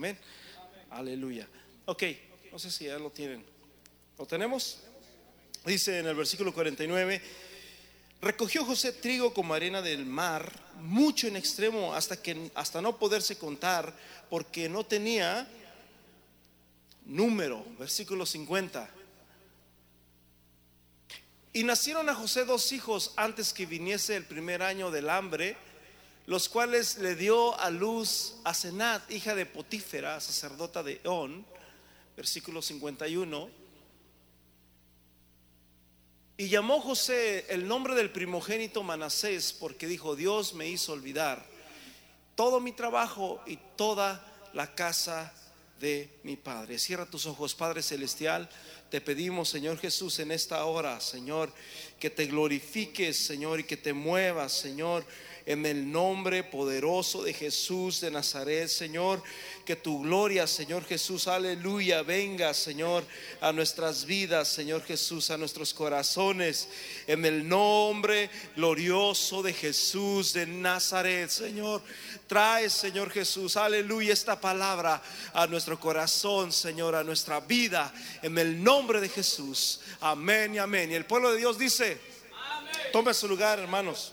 Amén. Aleluya. Ok, no sé si ya lo tienen. ¿Lo tenemos? Dice en el versículo 49, recogió José trigo como arena del mar, mucho en extremo, hasta que hasta no poderse contar, porque no tenía número. Versículo 50. Y nacieron a José dos hijos antes que viniese el primer año del hambre, los cuales le dio a luz a Senat, hija de Potífera, sacerdota de On, versículo 51. Y llamó José el nombre del primogénito Manasés, porque dijo, Dios me hizo olvidar todo mi trabajo y toda la casa de mi Padre. Cierra tus ojos, Padre Celestial. Te pedimos, Señor Jesús, en esta hora, Señor, que te glorifiques, Señor, y que te muevas, Señor en el nombre poderoso de Jesús de Nazaret, Señor. Que tu gloria, Señor Jesús, aleluya, venga, Señor, a nuestras vidas, Señor Jesús, a nuestros corazones, en el nombre glorioso de Jesús de Nazaret, Señor. Trae, Señor Jesús, aleluya, esta palabra a nuestro corazón, Señor, a nuestra vida, en el nombre de Jesús. Amén y amén. Y el pueblo de Dios dice, tome su lugar, hermanos.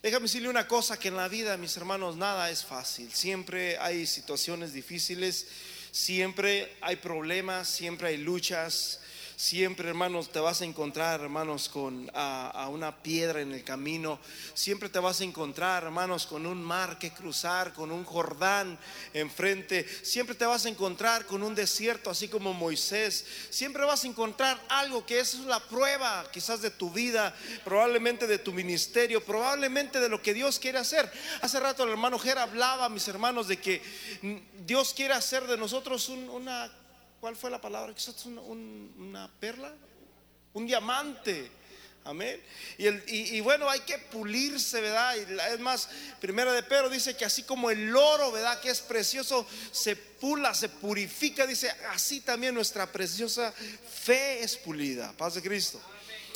Déjame decirle una cosa, que en la vida, mis hermanos, nada es fácil. Siempre hay situaciones difíciles, siempre hay problemas, siempre hay luchas, Siempre, hermanos, te vas a encontrar, hermanos, con a, una piedra en el camino. Siempre te vas a encontrar, hermanos, con un mar que cruzar, con un Jordán enfrente. Siempre te vas a encontrar con un desierto, así como Moisés. Siempre vas a encontrar algo que es la prueba, quizás de tu vida, probablemente de tu ministerio, probablemente de lo que Dios quiere hacer. Hace rato el hermano Ger hablaba, mis hermanos, de que Dios quiere hacer de nosotros una ¿Cuál fue la palabra? Quizás una, una perla, un diamante. Amén. Y, bueno, hay que pulirse, ¿verdad? Y es más, primero de Pedro dice que así como el oro, ¿verdad? Que es precioso, se pula, se purifica, dice, así también nuestra preciosa fe es pulida. Paz de Cristo.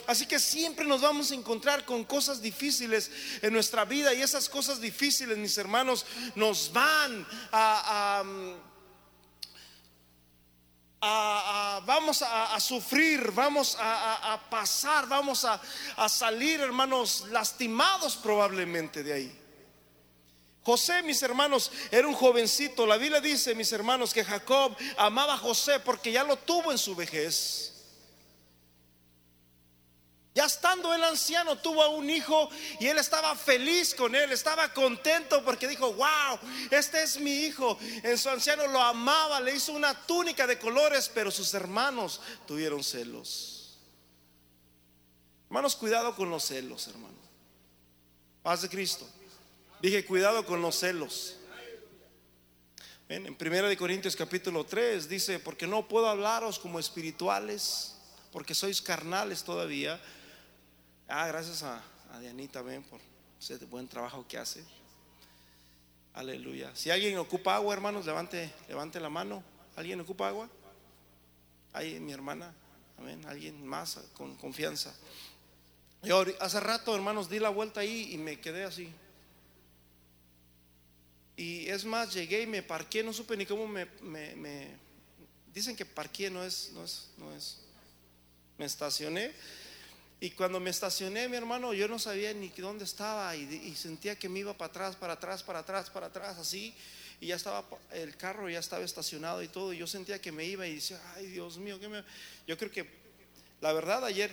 Así que siempre nos vamos a encontrar con cosas difíciles en nuestra vida y esas cosas difíciles, mis hermanos, nos van a vamos a, sufrir, vamos a, pasar, vamos a, salir, hermanos, lastimados probablemente de ahí. José, mis hermanos, era un jovencito. La Biblia dice, mis hermanos, que Jacob amaba a José porque ya lo tuvo en su vejez. Ya estando el anciano tuvo a un hijo y él estaba feliz con él, estaba contento porque dijo, wow, este es mi hijo. En su anciano lo amaba, le hizo una túnica de colores, pero sus hermanos tuvieron celos. Hermanos, cuidado con los celos, hermano. Paz de Cristo. Dije, cuidado con los celos. En 1 Corintios capítulo 3 dice, porque no puedo hablaros como espirituales, porque sois carnales todavía Ah, gracias a, Dianita, ven, por ese buen trabajo que hace. Aleluya. Si alguien ocupa agua, hermanos, levante, levante la mano. ¿Alguien ocupa agua? Ahí mi hermana. Amén. Alguien más con confianza. Yo hace rato, hermanos, di la vuelta ahí y me quedé así. Y es más, llegué y me parqué, no supe ni cómo me, me dicen que parqué, no es, no es, no es. Me estacioné y cuando me estacioné, mi hermano, yo no sabía ni dónde estaba y, sentía que me iba para atrás, para atrás, para atrás, para atrás, así. Y ya estaba, el carro ya estaba estacionado y todo. Y yo sentía que me iba y decía, ay Dios mío, ¿qué me... Yo creo que, la verdad, ayer,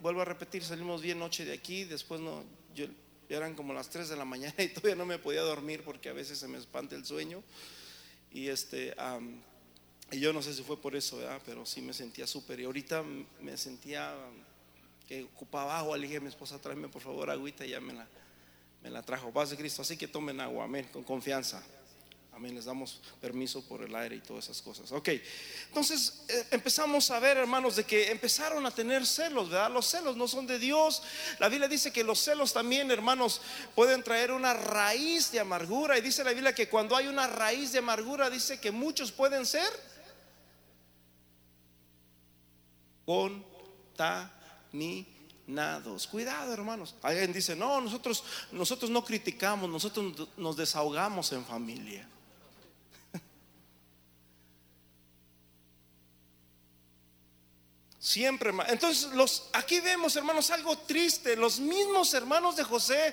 vuelvo a repetir, salimos bien noche de aquí, después no, yo, eran como las 3 de la mañana y todavía no me podía dormir porque a veces se me espanta el sueño. Y este, y yo no sé si fue por eso, ¿verdad? pero sí me sentía súper. Y ahorita me sentía que ocupaba agua. Le dije a mi esposa, tráeme por favor agüita y ya me la, trajo. Paz de Cristo. Así que tomen agua, amén, con confianza. Amén, les damos permiso por el aire y todas esas cosas. Ok, entonces eh, empezamos a ver, hermanos, de que empezaron a tener celos, ¿verdad? Los celos no son de Dios. La Biblia dice que los celos también, hermanos, pueden traer una raíz de amargura. Y dice la Biblia que cuando hay una raíz de amargura, dice que muchos pueden ser con ta Cuidado, hermanos. Alguien dice, no, nosotros, nosotros no criticamos, nosotros nos desahogamos en familia. Siempre, entonces los aquí vemos, hermanos, algo triste. Los mismos hermanos de José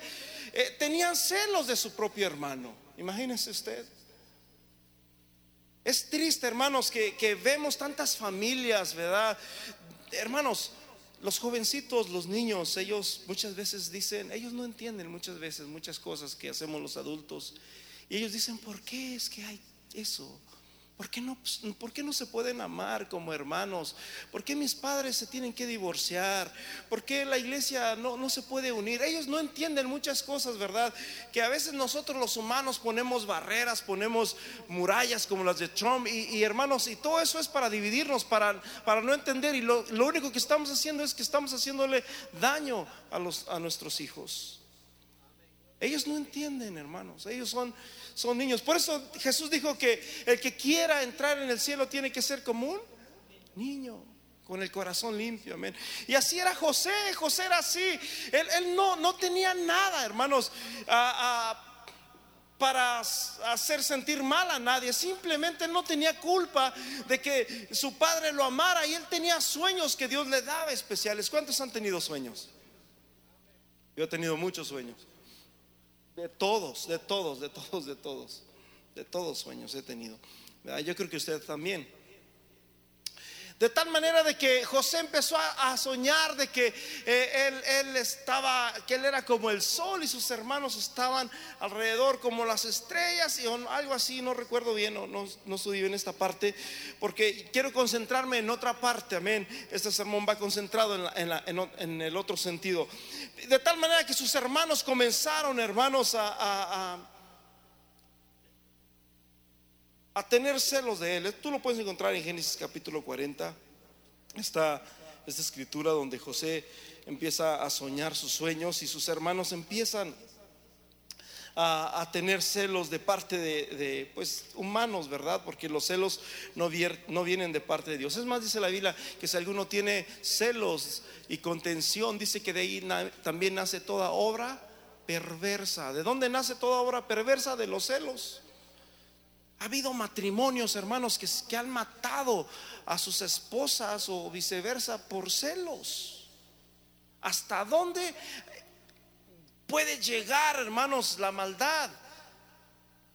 eh, tenían celos de su propio hermano. Imagínense usted. Es triste, hermanos, que, que vemos tantas familias, ¿verdad? Hermanos, los jovencitos, los niños, ellos muchas veces dicen, ellos no entienden muchas veces muchas cosas que hacemos los adultos. Y ellos dicen, ¿por qué es que hay eso? ¿Por qué, no, ¿Por qué no se pueden amar como hermanos? ¿Por qué mis padres se tienen que divorciar? ¿Por qué la iglesia no, no, se puede unir? Ellos no entienden muchas cosas, ¿verdad? Que a veces nosotros los humanos ponemos barreras, ponemos murallas como las de Trump y, hermanos, y todo eso es para dividirnos, para, para no entender. Y lo, lo, único que estamos haciendo es que estamos haciéndole daño a, los, a nuestros hijos. Ellos no entienden, hermanos. Ellos son son niños. Por eso Jesús dijo que el que quiera entrar en el cielo tiene que ser como un niño con el corazón limpio, amén. Y así era José, José era así. Él, no, no tenía nada, hermanos, para hacer sentir mal a nadie. Simplemente no tenía culpa de que su padre lo amara y él tenía sueños que Dios le daba especiales. ¿Cuántos han tenido sueños? Yo he tenido muchos sueños. De todos, de todos, de todos, de todos. De todos sueños he tenido. Yo creo que usted también. De tal manera de que José empezó a, soñar de que eh, él, estaba, que él era como el sol y sus hermanos estaban alrededor como las estrellas y algo así, no recuerdo bien, no, no, no estudié en esta parte, porque quiero concentrarme en otra parte, amén. Este sermón va concentrado en, en el otro sentido. De tal manera que sus hermanos comenzaron, hermanos, a, a, tener celos de él. Tú lo puedes encontrar en Génesis capítulo 40. Está esta escritura donde José empieza a soñar sus sueños y sus hermanos empiezan a, tener celos de parte de, pues, humanos, ¿verdad? Porque los celos no, no vienen de parte de Dios. Es más, dice la Biblia que si alguno tiene celos y contención, dice que de ahí también nace toda obra perversa. ¿De dónde nace toda obra perversa? De los celos. Ha habido matrimonios, hermanos, que, que han matado a sus esposas o viceversa por celos. ¿Hasta dónde puede llegar, hermanos, la maldad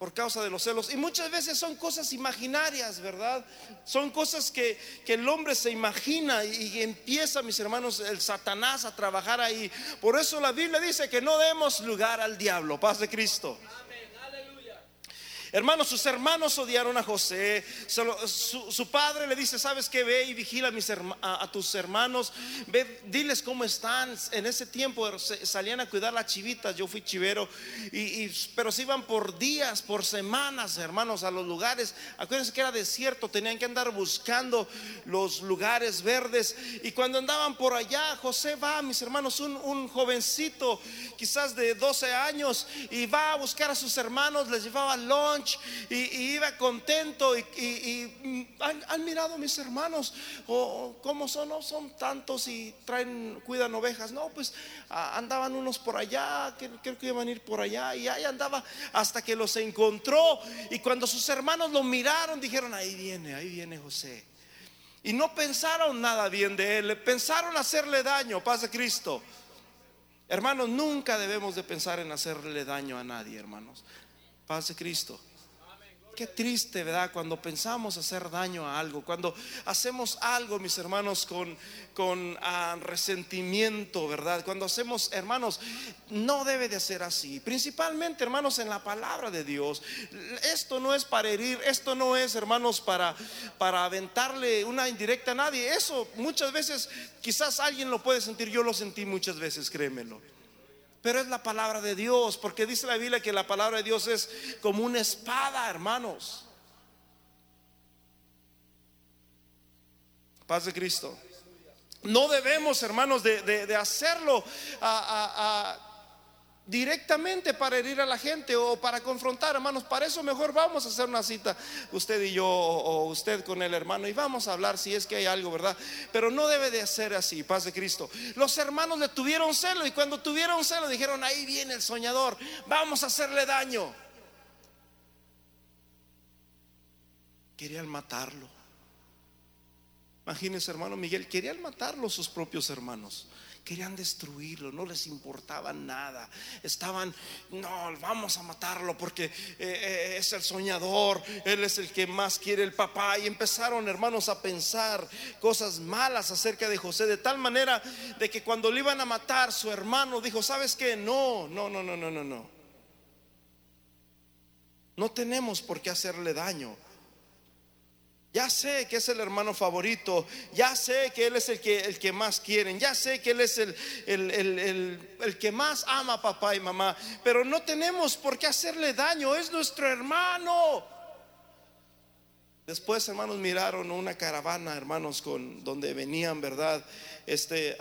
por causa de los celos. Y muchas veces son cosas imaginarias, ¿verdad? Son cosas que, el hombre se imagina y, empieza, mis hermanos, el Satanás a trabajar ahí. Por eso la Biblia dice que no demos lugar al diablo, paz de Cristo. Hermanos, sus hermanos odiaron a José. Su, padre le dice, ¿sabes qué? Ve y vigila a, tus hermanos. Ve, diles cómo están. En ese tiempo salían a cuidar las chivitas. Yo fui chivero. Y, pero se iban por días, por semanas, hermanos, a los lugares. Acuérdense que era desierto. Tenían que andar buscando los lugares verdes. Y cuando andaban por allá, José va, mis hermanos, un, jovencito, quizás de 12 años, y va a buscar a sus hermanos. Les llevaba lunch y, iba contento y, mm, ¿han, mirado mis hermanos o cómo son, no son tantos y traen, cuidan ovejas, no, pues andaban unos por allá, creo que iban a ir por allá y ahí andaba hasta que los encontró y cuando sus hermanos lo miraron dijeron, ahí viene, ahí viene José. Y no pensaron nada bien de él, pensaron hacerle daño, paz Cristo. Hermanos, nunca debemos de pensar en hacerle daño a nadie, hermanos. Paz de Cristo. Qué triste, ¿verdad? Cuando pensamos hacer daño a algo, cuando hacemos algo, mis hermanos, con, con ah, resentimiento, ¿verdad? Cuando hacemos, hermanos, no debe de ser así. Principalmente, hermanos, en la palabra de Dios. Esto no es para herir, esto no es, hermanos, para, para aventarle una indirecta a nadie. Eso muchas veces, quizás alguien lo puede sentir, yo lo sentí muchas veces, créemelo. Pero es la palabra de Dios, porque dice la Biblia que la palabra de Dios es como una espada, hermanos. Paz de Cristo. No debemos, hermanos, de, hacerlo directamente para herir a la gente o para confrontar, hermanos. Para eso mejor vamos a hacer una cita, usted y yo, o usted con el hermano, y vamos a hablar si es que hay algo, ¿verdad? Pero no debe de ser así, paz de Cristo. Los hermanos le tuvieron celo y cuando tuvieron celo dijeron, ahí viene el soñador, vamos a hacerle daño. Querían matarlo. Imagínense, hermano Miguel, querían matarlo sus propios hermanos. Querían destruirlo, no les importaba nada. Estaban, no, vamos a matarlo porque eh, eh, es el soñador, él es el que más quiere el papá. Y empezaron, hermanos, a pensar cosas malas acerca de José, de tal manera de que cuando le iban a matar, su hermano dijo, ¿sabes qué? No, no, no, no, no, no, no. No tenemos por qué hacerle daño. Ya sé que es el hermano favorito, ya sé que Él es el que, el que más quieren, ya sé que Él es el, el, que más ama a papá y mamá, pero no tenemos por qué hacerle daño, es nuestro hermano. Después, hermanos, miraron una caravana, hermanos, con donde venían, ¿verdad? Este,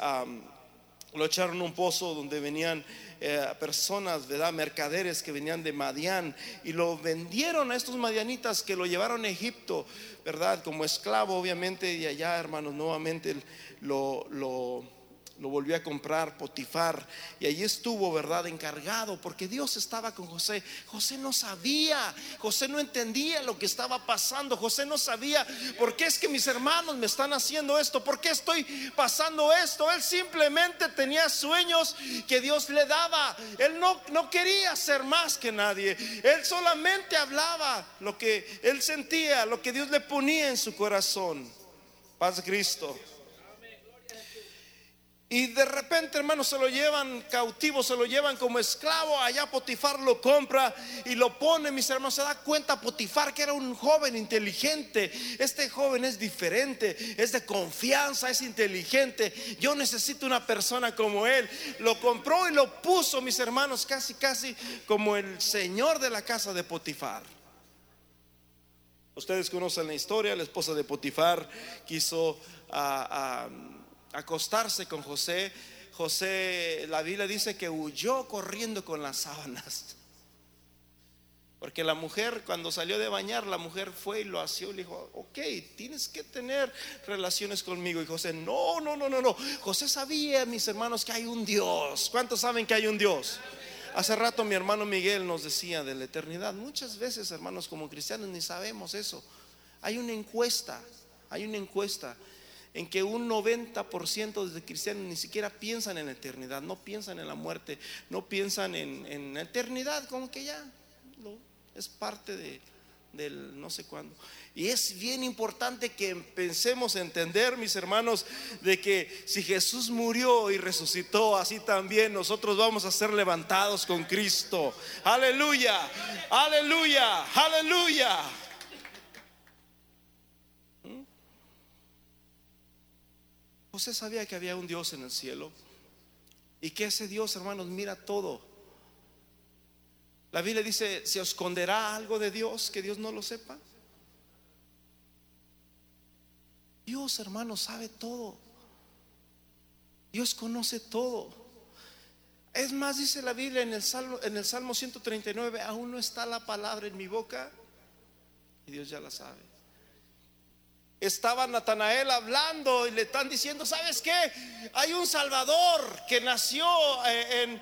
lo echaron un pozo donde venían eh, personas, ¿verdad? Mercaderes que venían de Madián y lo vendieron a estos madianitas que lo llevaron a Egipto, ¿verdad? Como esclavo, obviamente, y allá, hermanos, nuevamente lo lo volvió a comprar Potifar y allí estuvo, ¿verdad? Encargado porque Dios estaba con José. José no sabía, José no entendía lo que estaba pasando, José no sabía por qué es que mis hermanos me están haciendo esto, por qué estoy pasando esto. Él simplemente tenía sueños que Dios le daba. Él no, no quería ser más que nadie. Él solamente hablaba lo que él sentía, lo que Dios le ponía en su corazón. Paz Cristo. Y de repente, hermanos, se lo llevan cautivo, se lo llevan como esclavo. Allá Potifar lo compra y lo pone, mis hermanos. Se da cuenta Potifar que era un joven inteligente. Este joven es diferente, es de confianza, es inteligente. Yo necesito una persona como él. Lo compró y lo puso, mis hermanos, casi, casi como el señor de la casa de Potifar. Ustedes conocen la historia, la esposa de Potifar quiso a acostarse con José, José, la Biblia dice que huyó corriendo con las sábanas. Porque la mujer, cuando salió de bañar, la mujer fue y lo asió y le dijo, ok, tienes que tener relaciones conmigo. Y José, no, no, no, no, no. José sabía, mis hermanos, que hay un Dios. ¿Cuántos saben que hay un Dios? Hace rato mi hermano Miguel nos decía de la eternidad. Muchas veces, hermanos, como cristianos, ni sabemos eso. Hay una encuesta, hay una encuesta en que un 90% de cristianos ni siquiera piensan en la eternidad, no piensan en la muerte, no piensan en, la eternidad, como que ya es parte de, del no sé cuándo. Y es bien importante que pensemos entender, mis hermanos, de que si Jesús murió y resucitó, así también nosotros vamos a ser levantados con Cristo. Aleluya, aleluya, aleluya. José sabía que había un Dios en el cielo y que ese Dios, hermanos, mira todo. La Biblia dice, ¿se esconderá algo de Dios que Dios no lo sepa? Dios, hermanos, sabe todo. Dios conoce todo. Es más, dice la Biblia en el Salmo, en el Salmo 139, aún no está la palabra en mi boca y Dios ya la sabe estaba Natanael hablando y le están diciendo, ¿sabes qué? Hay un Salvador que nació eh, en,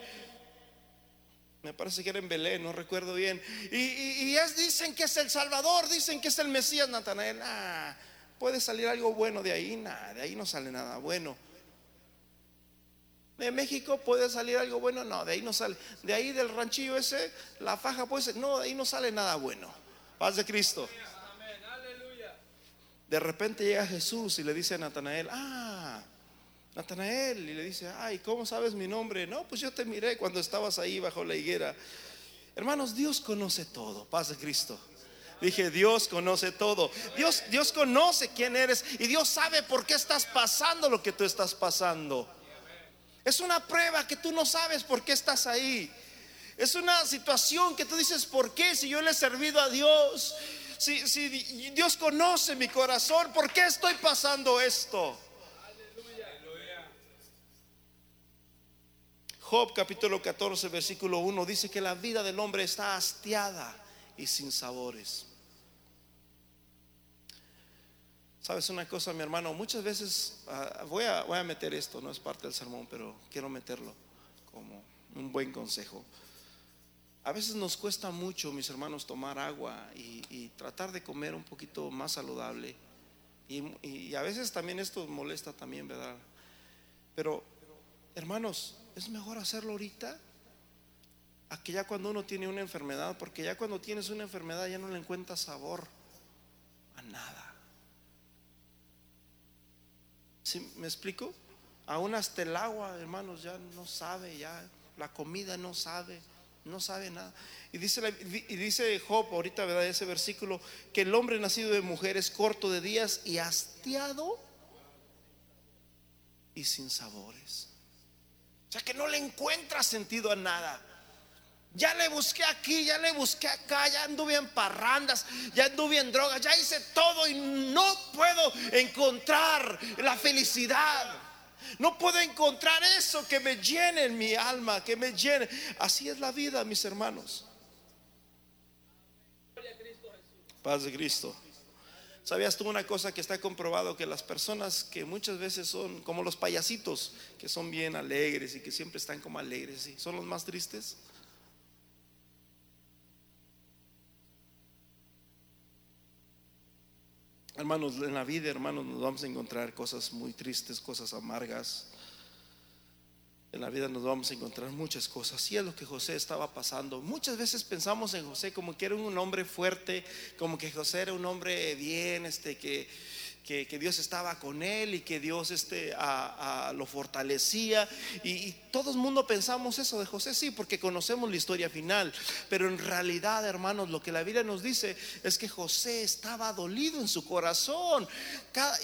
me parece que era en Belén, no recuerdo bien. Y, dicen que es el Salvador, dicen que es el Mesías Natanael. Ah, puede salir algo bueno de ahí, nada, de ahí no sale nada bueno. De México puede salir algo bueno, no, de ahí no sale. De ahí del ranchillo ese, la faja puede ser, no, de ahí no sale nada bueno. Paz de Cristo. De repente llega Jesús y le dice a Natanael, ah, Natanael, y le dice, ay, ¿cómo sabes mi nombre? No, pues yo te miré cuando estabas ahí bajo la higuera. Hermanos, Dios conoce todo, paz de Cristo. Dije, Dios conoce todo. Dios, Dios conoce quién eres y Dios sabe por qué estás pasando lo que tú estás pasando. Es una prueba que tú no sabes por qué estás ahí. Es una situación que tú dices, ¿por qué? Si yo le he servido a Dios, si, Dios conoce mi corazón, ¿por qué estoy pasando esto? Job capítulo 14, versículo 1 dice que la vida del hombre está hastiada y sin sabores. Sabes una cosa, mi hermano, muchas veces ah, voy, a, voy a meter esto, no es parte del sermón, pero quiero meterlo como un buen consejo. A veces nos cuesta mucho, mis hermanos, tomar agua y, tratar de comer un poquito más saludable. Y, a veces también esto molesta también, ¿verdad? Pero, hermanos, es mejor hacerlo ahorita a que ya cuando uno tiene una enfermedad, porque ya cuando tienes una enfermedad ya no le encuentras sabor a nada. ¿Me explico? Aún hasta el agua, hermanos, ya no sabe, ya la comida no sabe, no sabe nada. Y dice, y dice Job, ahorita, ¿verdad? Ese versículo, que el hombre nacido de mujer es corto de días y hastiado y sin sabores. O sea que no le encuentra sentido a nada. Ya le busqué aquí, ya le busqué acá, ya anduve en parrandas, ya anduve en drogas, ya hice todo y no puedo encontrar la felicidad. No puedo encontrar eso que me llene en mi alma, que me llene. Así es la vida, mis hermanos. Paz de Cristo. ¿Sabías tú una cosa que está comprobado? Que las personas que muchas veces son como los payasitos, que son bien alegres y que siempre están como alegres, son los más tristes. Hermanos, en la vida, hermanos, nos vamos a encontrar cosas muy tristes, cosas amargas. En la vida nos vamos a encontrar muchas cosas. Y es lo que José estaba pasando. Muchas veces pensamos en José como que era un hombre fuerte, como que José era un hombre bien, este, que, que, Dios estaba con él y que Dios este, lo fortalecía. Y, y, todo el mundo pensamos eso de José, sí, porque conocemos la historia final. Pero en realidad, hermanos, lo que la Biblia nos dice es que José estaba dolido en su corazón.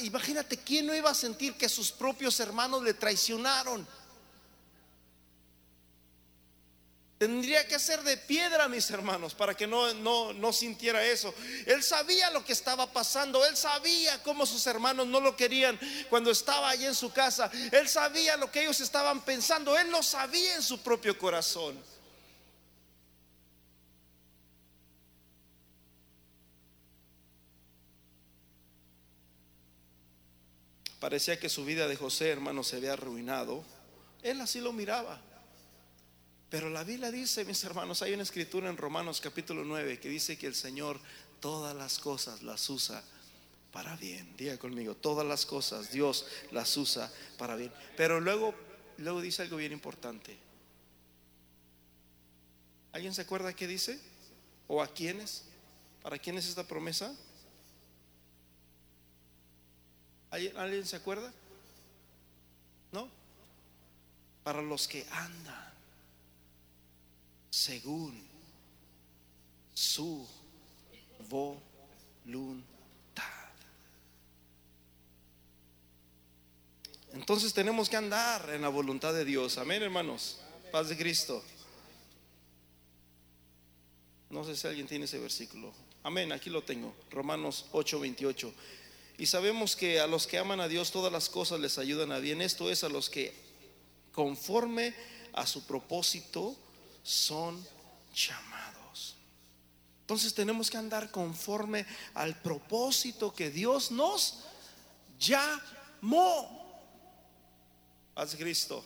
imagínate, ¿quién no iba a sentir que sus propios hermanos le traicionaron? Tendría que ser de piedra, mis hermanos, para que no, no, no, sintiera eso. Él sabía lo que estaba pasando. Él sabía cómo sus hermanos no lo querían cuando estaba allí en su casa. Él sabía lo que ellos estaban pensando. Él lo sabía en su propio corazón. Parecía que su vida de José, hermano, se había arruinado. Él así lo miraba. Pero la Biblia dice, mis hermanos, hay una escritura en Romanos capítulo 9 que dice que el Señor todas las cosas las usa para bien. Diga conmigo, todas las cosas Dios las usa para bien. Pero luego, luego dice algo bien importante. ¿Alguien se acuerda qué dice? ¿O a quiénes? ¿Para quién es esta promesa? ¿Alguien, ¿Alguien se acuerda? ¿No? Para los que andan según su voluntad. Entonces tenemos que andar en la voluntad de Dios. Amén, hermanos. Paz de Cristo. No sé si alguien tiene ese versículo. Amén, aquí lo tengo. Romanos 8:28. Y sabemos que a los que aman a Dios todas las cosas les ayudan a bien. Esto es a los que conforme a su propósito son llamados. Entonces tenemos que andar conforme al propósito que Dios nos llamó. Haz Cristo.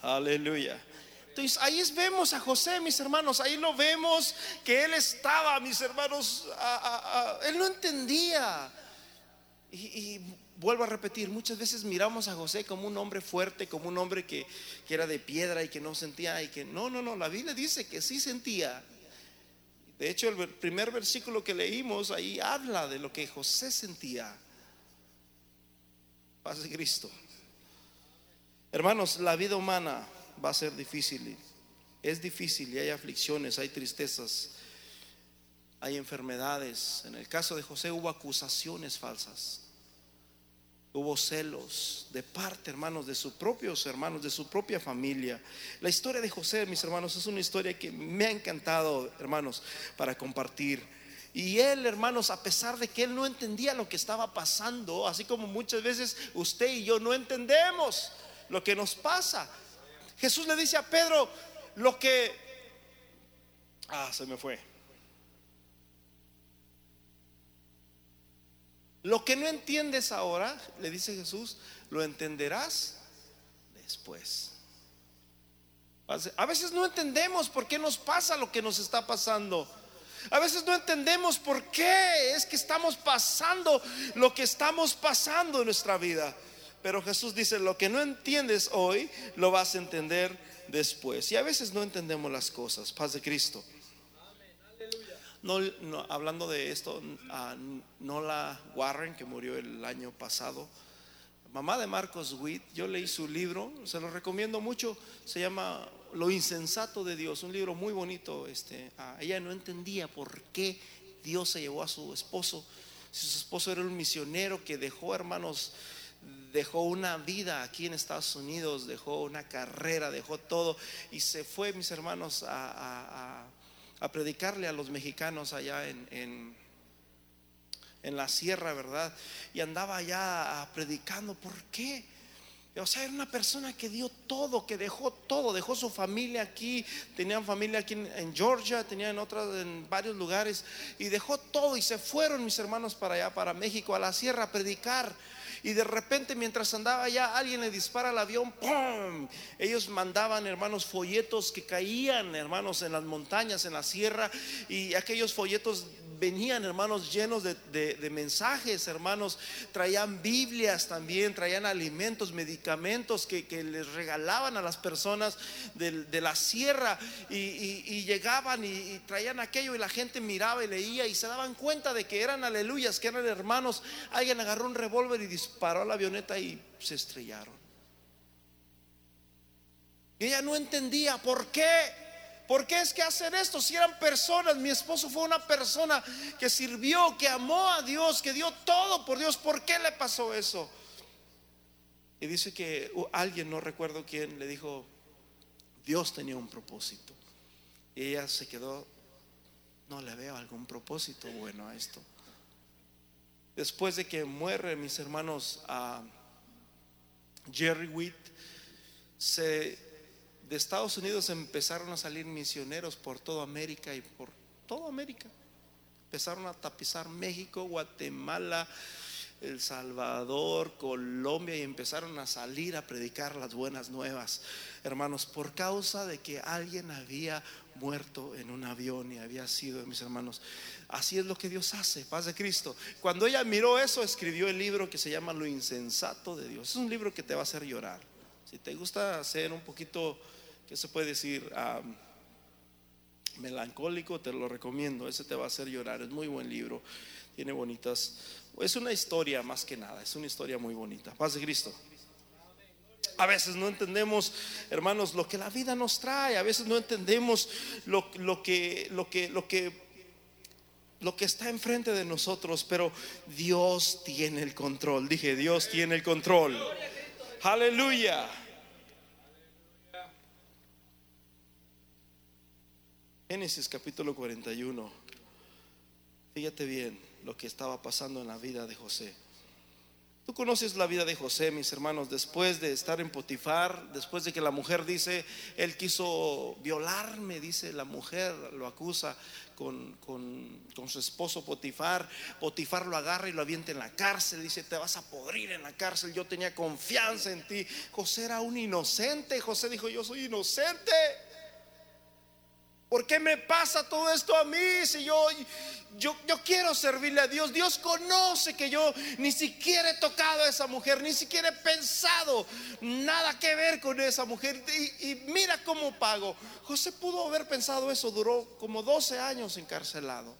Aleluya. Entonces ahí vemos a José, mis hermanos, ahí lo vemos que él estaba, mis hermanos, él no entendía. y vuelvo a repetir, muchas veces miramos a José como un hombre fuerte, como un hombre que, era de piedra y que no sentía y que no, no, no, la Biblia dice que sí sentía. De hecho, el primer versículo que leímos ahí habla de lo que José sentía. Paz de Cristo. Hermanos, la vida humana va a ser difícil. Es difícil y hay aflicciones, hay tristezas, hay enfermedades. En el caso de José hubo acusaciones falsas. Hubo celos de parte, hermanos, de sus propios hermanos, de su propia familia. La historia de José, mis hermanos, es una historia que me ha encantado, hermanos, para compartir. Y él, hermanos, a pesar de que él no entendía lo que estaba pasando, así como muchas veces usted y yo no entendemos, lo que nos pasa. Jesús le dice a Pedro, lo que... Ah, se me fue. Lo que no entiendes ahora, le dice Jesús, lo entenderás después. A veces no entendemos por qué nos pasa lo que nos está pasando. A veces no entendemos por qué es que estamos pasando lo que estamos pasando en nuestra vida. Pero Jesús dice, lo que no entiendes hoy, lo vas a entender después. Y a veces no entendemos las cosas. Paz de Cristo. No, hablando de esto, a Nola Warren, que murió el año pasado, mamá de Marcos Witt, yo leí su libro, se lo recomiendo mucho, se llama Lo insensato de Dios, un libro muy bonito. Este, ella no entendía por qué Dios se llevó a su esposo, si su esposo era un misionero que dejó, hermanos, dejó una vida aquí en Estados Unidos, dejó una carrera, dejó todo y se fue, mis hermanos, a a predicarle a los mexicanos allá en, en, la sierra, ¿verdad? Y andaba allá predicando. ¿Por qué? O sea, era una persona que dio todo, que dejó todo, dejó su familia aquí, tenían familia aquí en, Georgia, tenían otras en varios lugares, y dejó todo y se fueron mis hermanos para allá, para México, a la sierra a predicar. Y de repente mientras andaba allá, alguien le dispara al avión, ¡pum! Ellos mandaban, hermanos, folletos que caían, hermanos, en las montañas, en la sierra, y aquellos folletos venían, hermanos, llenos de, mensajes, hermanos, traían Biblias también, traían alimentos, medicamentos que, les regalaban a las personas de, la sierra y, llegaban y, traían aquello y la gente miraba y leía y se daban cuenta de que eran aleluyas, que eran hermanos. Alguien agarró un revólver y disparó a la avioneta y se estrellaron. Ella no entendía por qué. ¿Por qué es que hacen esto? Si eran personas, mi esposo fue una persona que sirvió, que amó a Dios, que dio todo por Dios. ¿Por qué le pasó eso? Y dice que alguien, no recuerdo quién, le dijo, Dios tenía un propósito. Y ella se quedó, no le veo algún propósito bueno a esto. Después de que muere, mis hermanos, a Jerry Witt, se de Estados Unidos empezaron a salir misioneros por toda América y por toda América. Empezaron a tapizar México, Guatemala, El Salvador, Colombia y empezaron a salir a predicar las buenas nuevas, hermanos, por causa de que alguien había muerto en un avión y había sido, mis hermanos. Así es lo que Dios hace, paz de Cristo. Cuando ella miró eso, escribió el libro que se llama Lo insensato de Dios. Es un libro que te va a hacer llorar. Si te gusta hacer un poquito ¿qué puede decir? melancólico, te lo recomiendo, ese te va a hacer llorar, es muy buen libro, tiene bonitas, es una historia más que nada, es una historia muy bonita. Paz de Cristo. A veces no entendemos, hermanos, lo que la vida nos trae. A veces no entendemos lo, lo, que, lo, que, lo, que, lo que está enfrente de nosotros. Pero Dios tiene el control. Dije, Dios tiene el control. Aleluya. Génesis capítulo 41. Fíjate bien lo que estaba pasando en la vida de José. Tú conoces la vida de José, mis hermanos, después de estar en Potifar, después de que la mujer dice, él quiso violarme, dice la mujer, lo acusa con, con, su esposo Potifar. Potifar lo agarra y lo avienta en la cárcel, dice, te vas a podrir en la cárcel, yo tenía confianza en ti. José era un inocente, José dijo, yo soy inocente. ¿Por qué me pasa todo esto a mí si yo, yo, yo, quiero servirle a Dios? Dios conoce que yo ni siquiera he tocado a esa mujer, ni siquiera he pensado nada que ver con esa mujer. Y, y mira cómo pago. José pudo haber pensado eso, duró como 12 años encarcelado.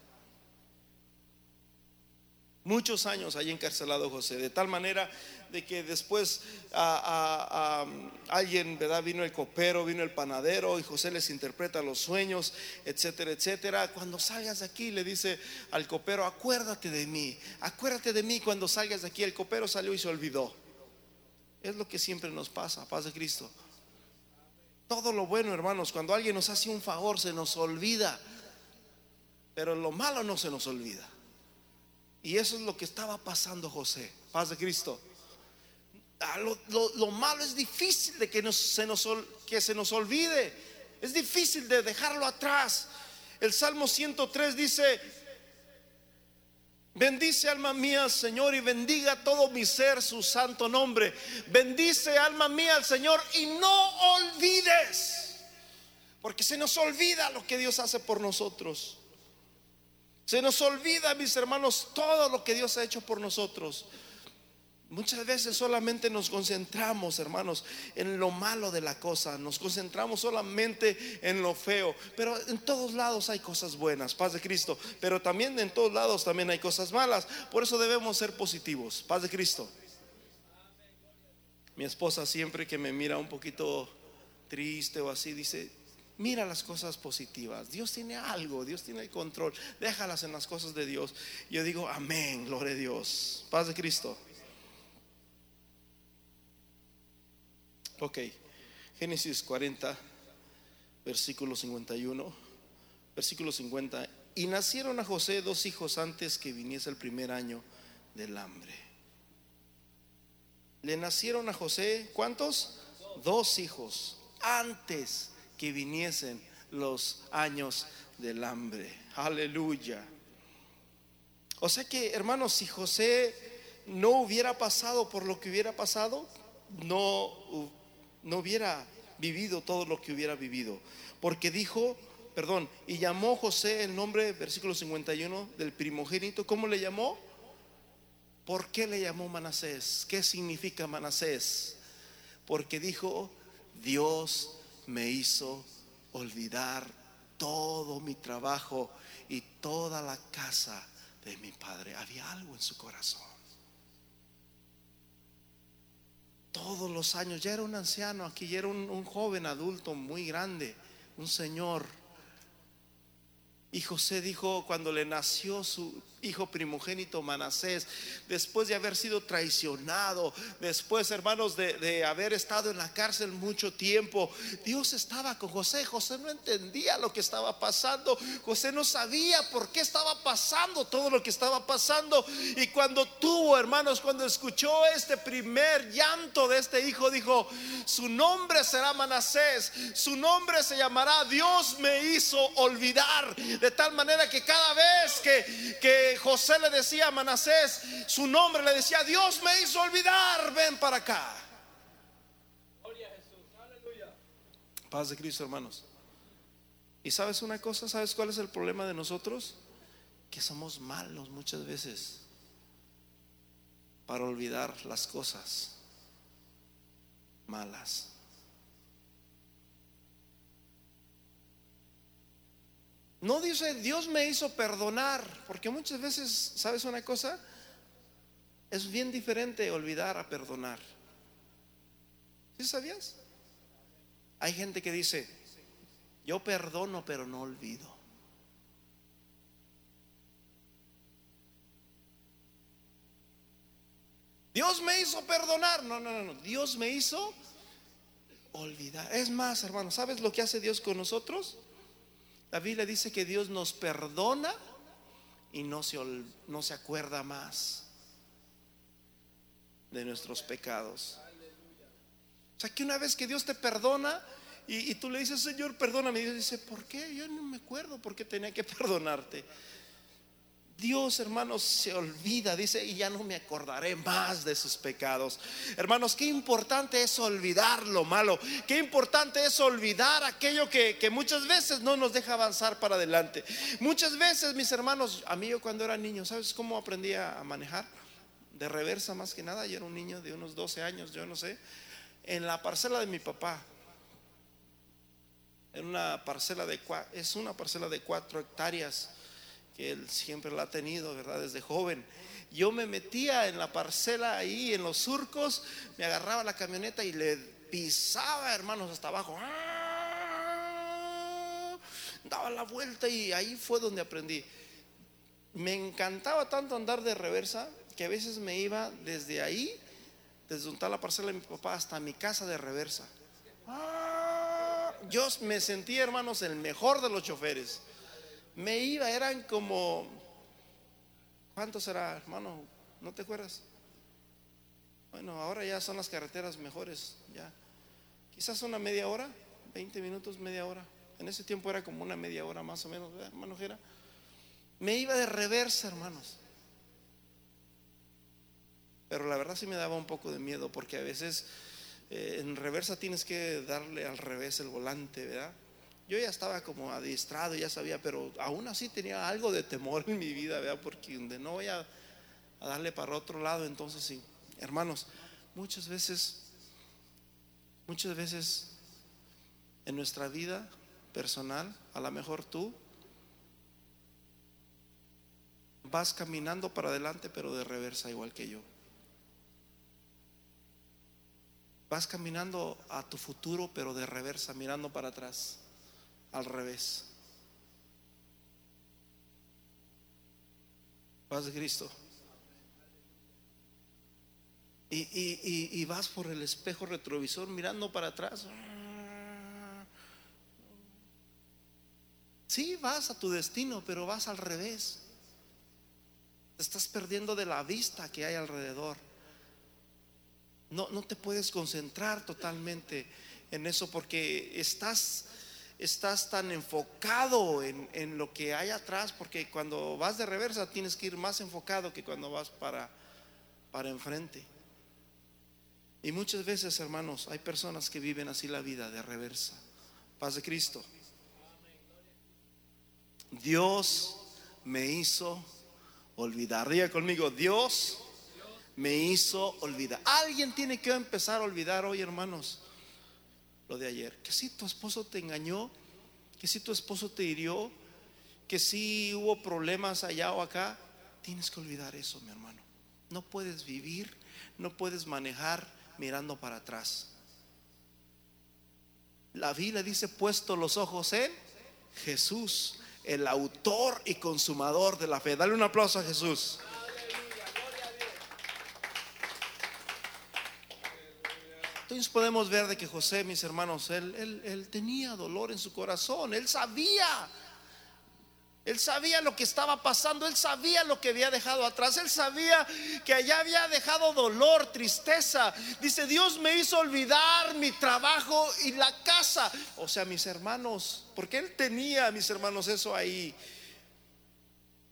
Muchos años ahí encarcelado José, de tal manera de que después a, alguien, ¿verdad? Vino el copero, vino el panadero y José les interpreta los sueños, etcétera, etcétera. Cuando salgas de aquí le dice al copero, acuérdate de mí, acuérdate de mí cuando salgas de aquí. El copero salió y se olvidó. Es lo que siempre nos pasa, paz de Cristo. Todo lo bueno, hermanos, cuando alguien nos hace un favor se nos olvida, pero lo malo no se nos olvida. Y eso es lo que estaba pasando José. Paz de Cristo. ah, lo, malo es difícil de que, se nos, que se nos olvide. Es difícil de dejarlo atrás. El Salmo 103 dice, bendice alma mía Señor y bendiga todo mi ser su santo nombre. Bendice alma mía al Señor y no olvides, porque se nos olvida lo que Dios hace por nosotros. Se nos olvida, mis hermanos, todo lo que Dios ha hecho por nosotros. Muchas veces solamente nos concentramos, hermanos, en lo malo de la cosa, nos concentramos solamente en lo feo, pero en todos lados hay cosas buenas, paz de Cristo, pero también en todos lados también hay cosas malas, por eso debemos ser positivos, paz de Cristo. Mi esposa siempre que me mira un poquito triste o así, dice, mira las cosas positivas, Dios tiene algo, Dios tiene el control, déjalas en las cosas de Dios. Yo digo, amén, gloria a Dios, paz de Cristo. Ok, Génesis 40, versículo 51, versículo 50. Y nacieron a José dos hijos antes que viniese el primer año del hambre. Le nacieron a José, ¿cuántos? Dos hijos antes que viniesen los años del hambre. Aleluya. O sea que, hermanos, si José no hubiera pasado por lo que hubiera pasado, no no hubiera vivido todo lo que hubiera vivido. Porque dijo, perdón, y llamó José el nombre, versículo 51, del primogénito. ¿Cómo le llamó? ¿Por qué le llamó Manasés? ¿Qué significa Manasés? Porque dijo, Dios me hizo olvidar todo mi trabajo y toda la casa de mi padre. Había algo en su corazón. todos los años, ya era un anciano, aquí ya era un, joven adulto muy grande, un señor. Y José dijo cuando le nació su hijo primogénito Manasés, después de haber sido traicionado, después, hermanos, de, haber estado en la cárcel mucho tiempo, Dios estaba con José. José no entendía lo que estaba pasando. José no sabía por qué estaba pasando todo lo que estaba pasando. Y cuando tuvo, hermanos, cuando escuchó este primer llanto de este hijo, dijo, su nombre será Manasés, su nombre se llamará Dios me hizo olvidar. De tal manera que cada vez que, que José le decía a Manasés, su nombre le decía, Dios me hizo olvidar, ven para acá. Paz de Cristo, hermanos. ¿Y sabes una cosa? ¿Sabes cuál es el problema de nosotros? Que somos malos muchas veces para olvidar las cosas malas. No dice, Dios me hizo perdonar, porque muchas veces, ¿sabes una cosa? Es bien diferente olvidar a perdonar. ¿Sí sabías? Hay gente que dice, yo perdono pero no olvido. Dios me hizo perdonar. No, no, no, no. Dios me hizo olvidar. Es más, hermano, ¿sabes lo que hace Dios con nosotros? La Biblia dice que Dios nos perdona y no se, no se acuerda más de nuestros pecados. O sea que una vez que Dios te perdona y, tú le dices, Señor, perdóname, y Dios dice, ¿por qué? Yo no me acuerdo por qué tenía que perdonarte. Dios, hermanos, se olvida, dice, y ya no me acordaré más de sus pecados. Hermanos, qué importante es olvidar lo malo, qué importante es olvidar aquello que, muchas veces no nos deja avanzar para adelante. Muchas veces, mis hermanos, a mí yo cuando era niño, ¿sabes cómo aprendí a manejar? De reversa más que nada, yo era un niño de unos 12 años, yo no sé, en la parcela de mi papá. En una parcela de es una parcela de cuatro hectáreas que él siempre la ha tenido, ¿verdad? Desde joven. Yo me metía en la parcela ahí, en los surcos, me agarraba la camioneta y le pisaba, hermanos, hasta abajo. ¡Ah! Daba la vuelta y ahí fue donde aprendí. Me encantaba tanto andar de reversa que a veces me iba desde ahí, desde donde está la parcela de mi papá, hasta mi casa de reversa. ¡Ah! Yo me sentí, hermanos, el mejor de los choferes me iba, eran como, ¿cuánto será, hermano? ¿No te acuerdas? Bueno, ahora ya son las carreteras mejores, ya. Quizás una media hora, 20 minutos, media hora. En ese tiempo era como una media hora más o menos, ¿verdad, hermano Jera? Me iba de reversa, hermanos. Pero la verdad sí me daba un poco de miedo porque a veces eh, en reversa tienes que darle al revés el volante, ¿verdad? Yo ya estaba como adiestrado, ya sabía, pero aún así tenía algo de temor en mi vida, ¿verdad? Porque donde no voy a, a darle para otro lado, entonces sí. Hermanos, muchas veces, muchas veces en nuestra vida personal, a lo mejor tú vas caminando para adelante, pero de reversa igual que yo. Vas caminando a tu futuro, pero de reversa, mirando para atrás, al revés. Paz de Cristo. Y, y- y- y vas por el espejo retrovisor mirando para atrás. Sí, vas a tu destino, pero vas al revés. Te estás perdiendo de la vista que hay alrededor. No, no te puedes concentrar totalmente en eso porque estás, estás tan enfocado en, en lo que hay atrás, porque cuando vas de reversa tienes que ir más enfocado que cuando vas para, para enfrente. Y muchas veces, hermanos, hay personas que viven así la vida de reversa. Paz de Cristo. Dios me hizo olvidar. Diga conmigo, Dios me hizo olvidar. Alguien tiene que empezar a olvidar hoy, hermanos, lo de ayer. Que si tu esposo te engañó, que si tu esposo te hirió, que si hubo problemas allá o acá, tienes que olvidar eso, mi hermano. No puedes vivir, no puedes manejar mirando para atrás. La Biblia dice, puesto los ojos en Jesús, el autor y consumador de la fe. Dale un aplauso a Jesús. Entonces podemos ver de que José, mis hermanos, él, él, él tenía dolor en su corazón, él sabía, él sabía lo que estaba pasando, él sabía lo que había dejado atrás, él sabía que allá había dejado dolor, tristeza. Dice, Dios me hizo olvidar mi trabajo y la casa. O sea, mis hermanos, porque él tenía, mis hermanos, eso ahí.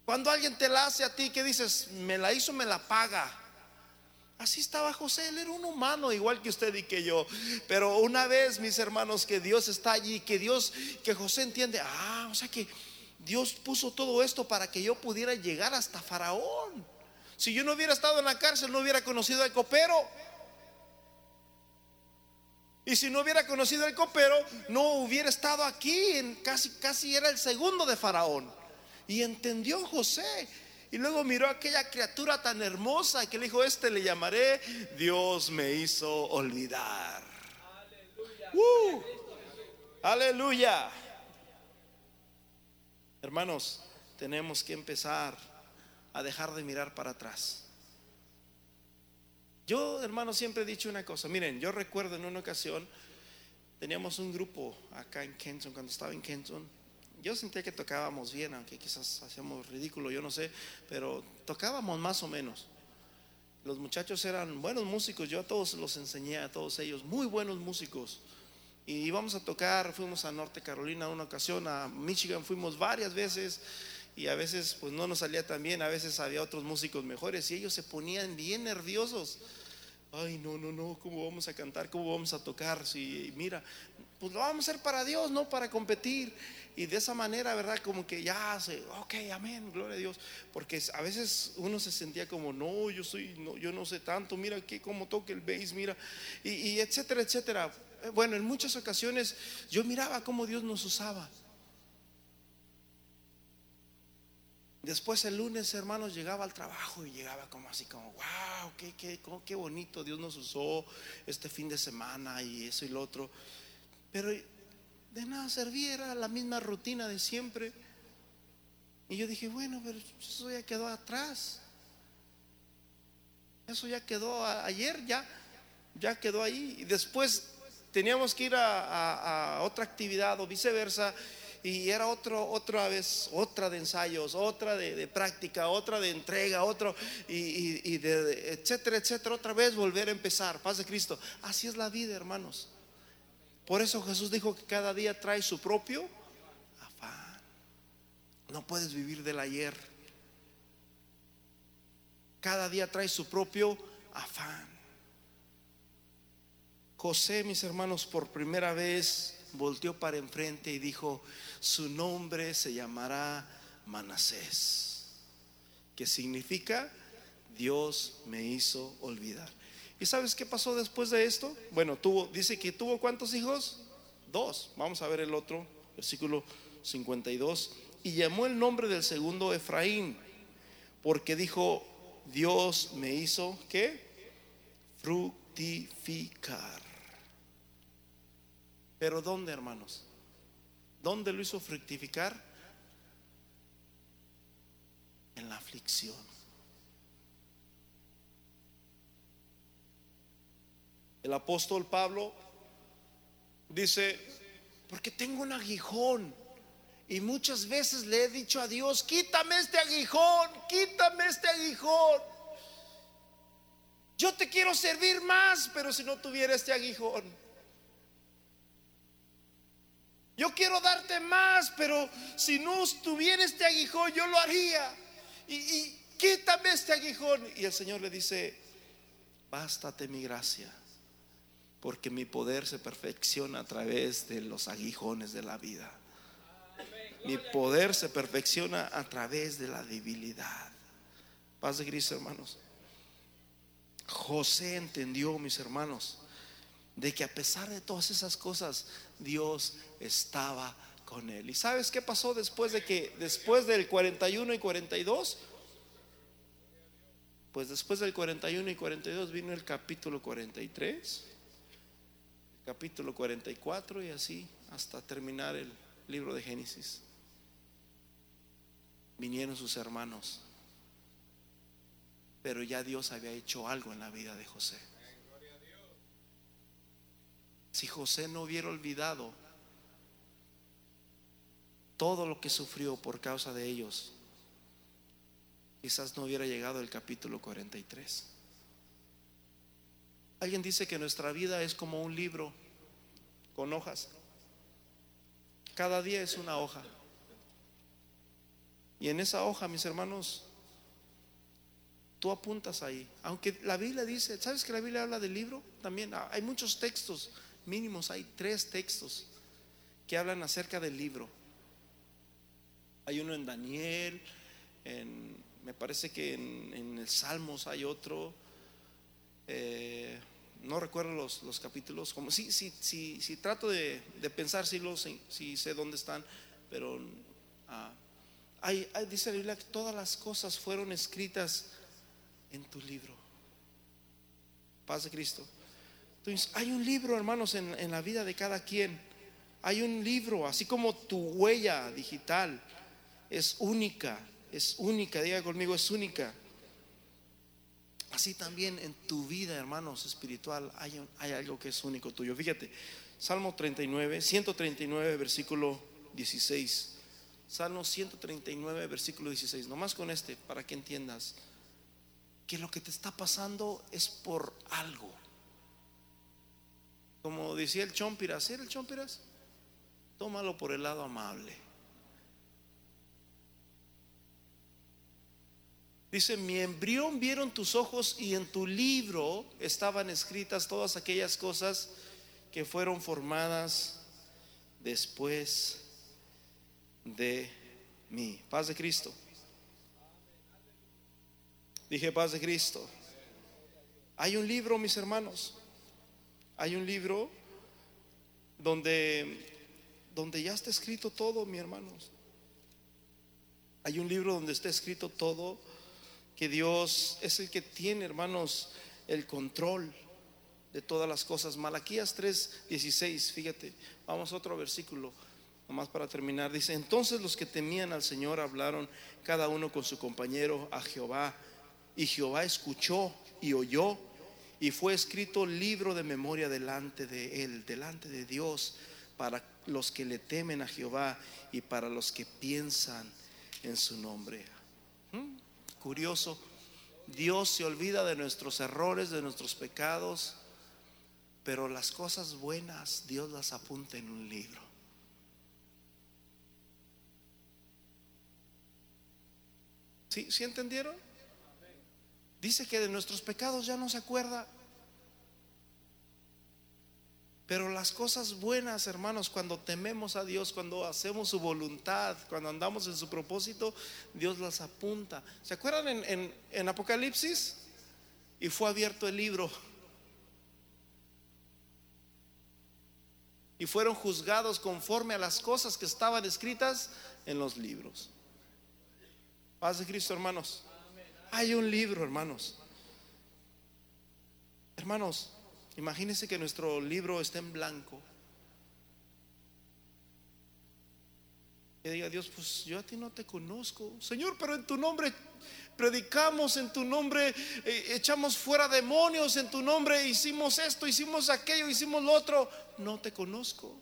Cuando alguien te la hace a ti, que dices, me la hizo, me la paga. Así estaba José, él era un humano igual que usted y que yo. Pero una vez, mis hermanos, que Dios está allí, que Dios, que José entiende, ah, o sea que Dios puso todo esto para que yo pudiera llegar hasta Faraón. Si yo no hubiera estado en la cárcel, no hubiera conocido al copero. Y si no hubiera conocido al copero, no hubiera estado aquí. En casi, casi era el segundo de Faraón. Y entendió José. Y luego miró a aquella criatura tan hermosa que le dijo, este le llamaré, Dios me hizo olvidar. ¡Uh! Aleluya. Hermanos, tenemos que empezar a dejar de mirar para atrás. Yo, hermanos, siempre he dicho una cosa. Miren, yo recuerdo en una ocasión, teníamos un grupo acá en Kenton, cuando estaba en Kenton. Yo sentía que tocábamos bien, aunque quizás hacíamos ridículo, yo no sé, pero tocábamos más o menos. Los muchachos eran buenos músicos, yo a todos los enseñé, a todos ellos, muy buenos músicos. Y íbamos a tocar, fuimos a Norte Carolina una ocasión, a Michigan fuimos varias veces y a veces pues no nos salía tan bien, a veces había otros músicos mejores y ellos se ponían bien nerviosos. Ay, no, no, no, ¿cómo vamos a cantar? ¿Cómo vamos a tocar? Si mira, pues lo vamos a hacer para Dios, no para competir. Y de esa manera, ¿verdad? Como que ya se, ok, amén, gloria a Dios. Porque a veces uno se sentía como, no, yo soy, no, yo no sé tanto, mira que cómo toca el bass, mira, y, etcétera, etcétera. Bueno, en muchas ocasiones yo miraba cómo Dios nos usaba. Después el lunes, hermanos, llegaba al trabajo y llegaba como así, como, wow, qué, qué, qué bonito Dios nos usó este fin de semana y eso y lo otro. Pero de nada servía, era la misma rutina de siempre. Y yo dije, bueno, pero eso ya quedó atrás. Eso ya quedó ayer, ya, ya quedó ahí. Y después teníamos que ir a, otra actividad o viceversa. y era otro, otra vez, otra de ensayos, otra de, práctica, otra de entrega, otro y, de, etcétera, etcétera, otra vez volver a empezar. Paz de Cristo. Así es la vida, hermanos. Por eso Jesús dijo que cada día trae su propio afán. No puedes vivir del ayer. Cada día trae su propio afán. José, mis hermanos, por primera vez volteó para enfrente y dijo, su nombre se llamará Manasés, que significa Dios me hizo olvidar. ¿Y sabes qué pasó después de esto? Bueno, tuvo, dice que tuvo cuántos hijos? Dos. Vamos a ver el otro, versículo 52. Y llamó el nombre del segundo Efraín, porque dijo, Dios me hizo, ¿qué? Fructificar. Pero ¿dónde, hermanos? ¿Dónde lo hizo fructificar? En la aflicción. El apóstol Pablo dice, porque tengo un aguijón. Y muchas veces le he dicho a Dios, quítame este aguijón, quítame este aguijón. Yo te quiero servir más, pero si no tuviera este aguijón. Yo quiero darte más, pero si no estuviera este aguijón, yo lo haría. Y, quítame este aguijón. Y el Señor le dice, bástate mi gracia, porque mi poder se perfecciona a través de los aguijones de la vida. Mi poder se perfecciona a través de la debilidad. Paz de Cristo, hermanos. José entendió, mis hermanos, de que a pesar de todas esas cosas, Dios estaba con él. ¿Y sabes qué pasó después de que después del 41 y 42? Pues después del 41 y 42 vino el capítulo 43, el capítulo 44 y así hasta terminar el libro de Génesis. Vinieron sus hermanos, pero ya Dios había hecho algo en la vida de José. Si José no hubiera olvidado todo lo que sufrió por causa de ellos, quizás no hubiera llegado el capítulo 43. Alguien dice que nuestra vida es como un libro con hojas. Cada día es una hoja. Y en esa hoja, mis hermanos, tú apuntas ahí. Aunque la Biblia dice, ¿sabes que la Biblia habla del libro? También hay muchos textos, mínimos hay tres textos que hablan acerca del libro. Hay uno en Daniel, me parece que en, el Salmos hay otro. Eh, no recuerdo los, capítulos, como si sí, sí, sí, trato de, pensar si, los, si sé dónde están, pero ah, hay, dice la Biblia que todas las cosas fueron escritas en tu libro. Paz de Cristo. Entonces, hay un libro, hermanos, en, en la vida de cada quien. Hay un libro, así como tu huella digital es única, es única, diga conmigo, es única. Así también en tu vida, hermanos, espiritual, hay, hay algo que es único tuyo. Fíjate, Salmo 39, 139, versículo 16. Salmo 139, versículo 16. Nomás con este, para que entiendas que lo que te está pasando es por algo. Como decía el Chompiras, ¿era el Chompiras? Tómalo por el lado amable. Dice, mi embrión vieron tus ojos y en tu libro estaban escritas todas aquellas cosas que fueron formadas después de mí. Paz de Cristo. Dije paz de Cristo. Hay un libro, mis hermanos. Hay un libro donde donde ya está escrito todo, mis hermanos. Hay un libro donde está escrito todo que Dios es el que tiene, hermanos, el control de todas las cosas. Malaquías 3:16, fíjate, vamos a otro versículo, nomás para terminar. Dice, entonces los que temían al Señor hablaron cada uno con su compañero a Jehová, y Jehová escuchó y oyó, y fue escrito libro de memoria delante de él, delante de Dios, para los que le temen a Jehová y para los que piensan en su nombre. Curioso, Dios se olvida de nuestros errores, de nuestros pecados, pero las cosas buenas Dios las apunta en un libro. ¿Sí, ¿Sí entendieron? Dice que de nuestros pecados ya no se acuerda. Pero las cosas buenas, hermanos, cuando tememos a Dios, cuando hacemos su voluntad, cuando andamos en su propósito, Dios las apunta. ¿Se acuerdan en, Apocalipsis? Y fue abierto el libro. Y fueron juzgados conforme a las cosas que estaban escritas en los libros. Paz de Cristo, hermanos. Hay un libro, hermanos. Hermanos, Imagínense que nuestro libro está en blanco. Y diga Dios, pues yo a ti no te conozco. Señor, pero en tu nombre predicamos, en tu nombre eh, echamos fuera demonios, en tu nombre hicimos esto, hicimos aquello, hicimos lo otro. No te conozco.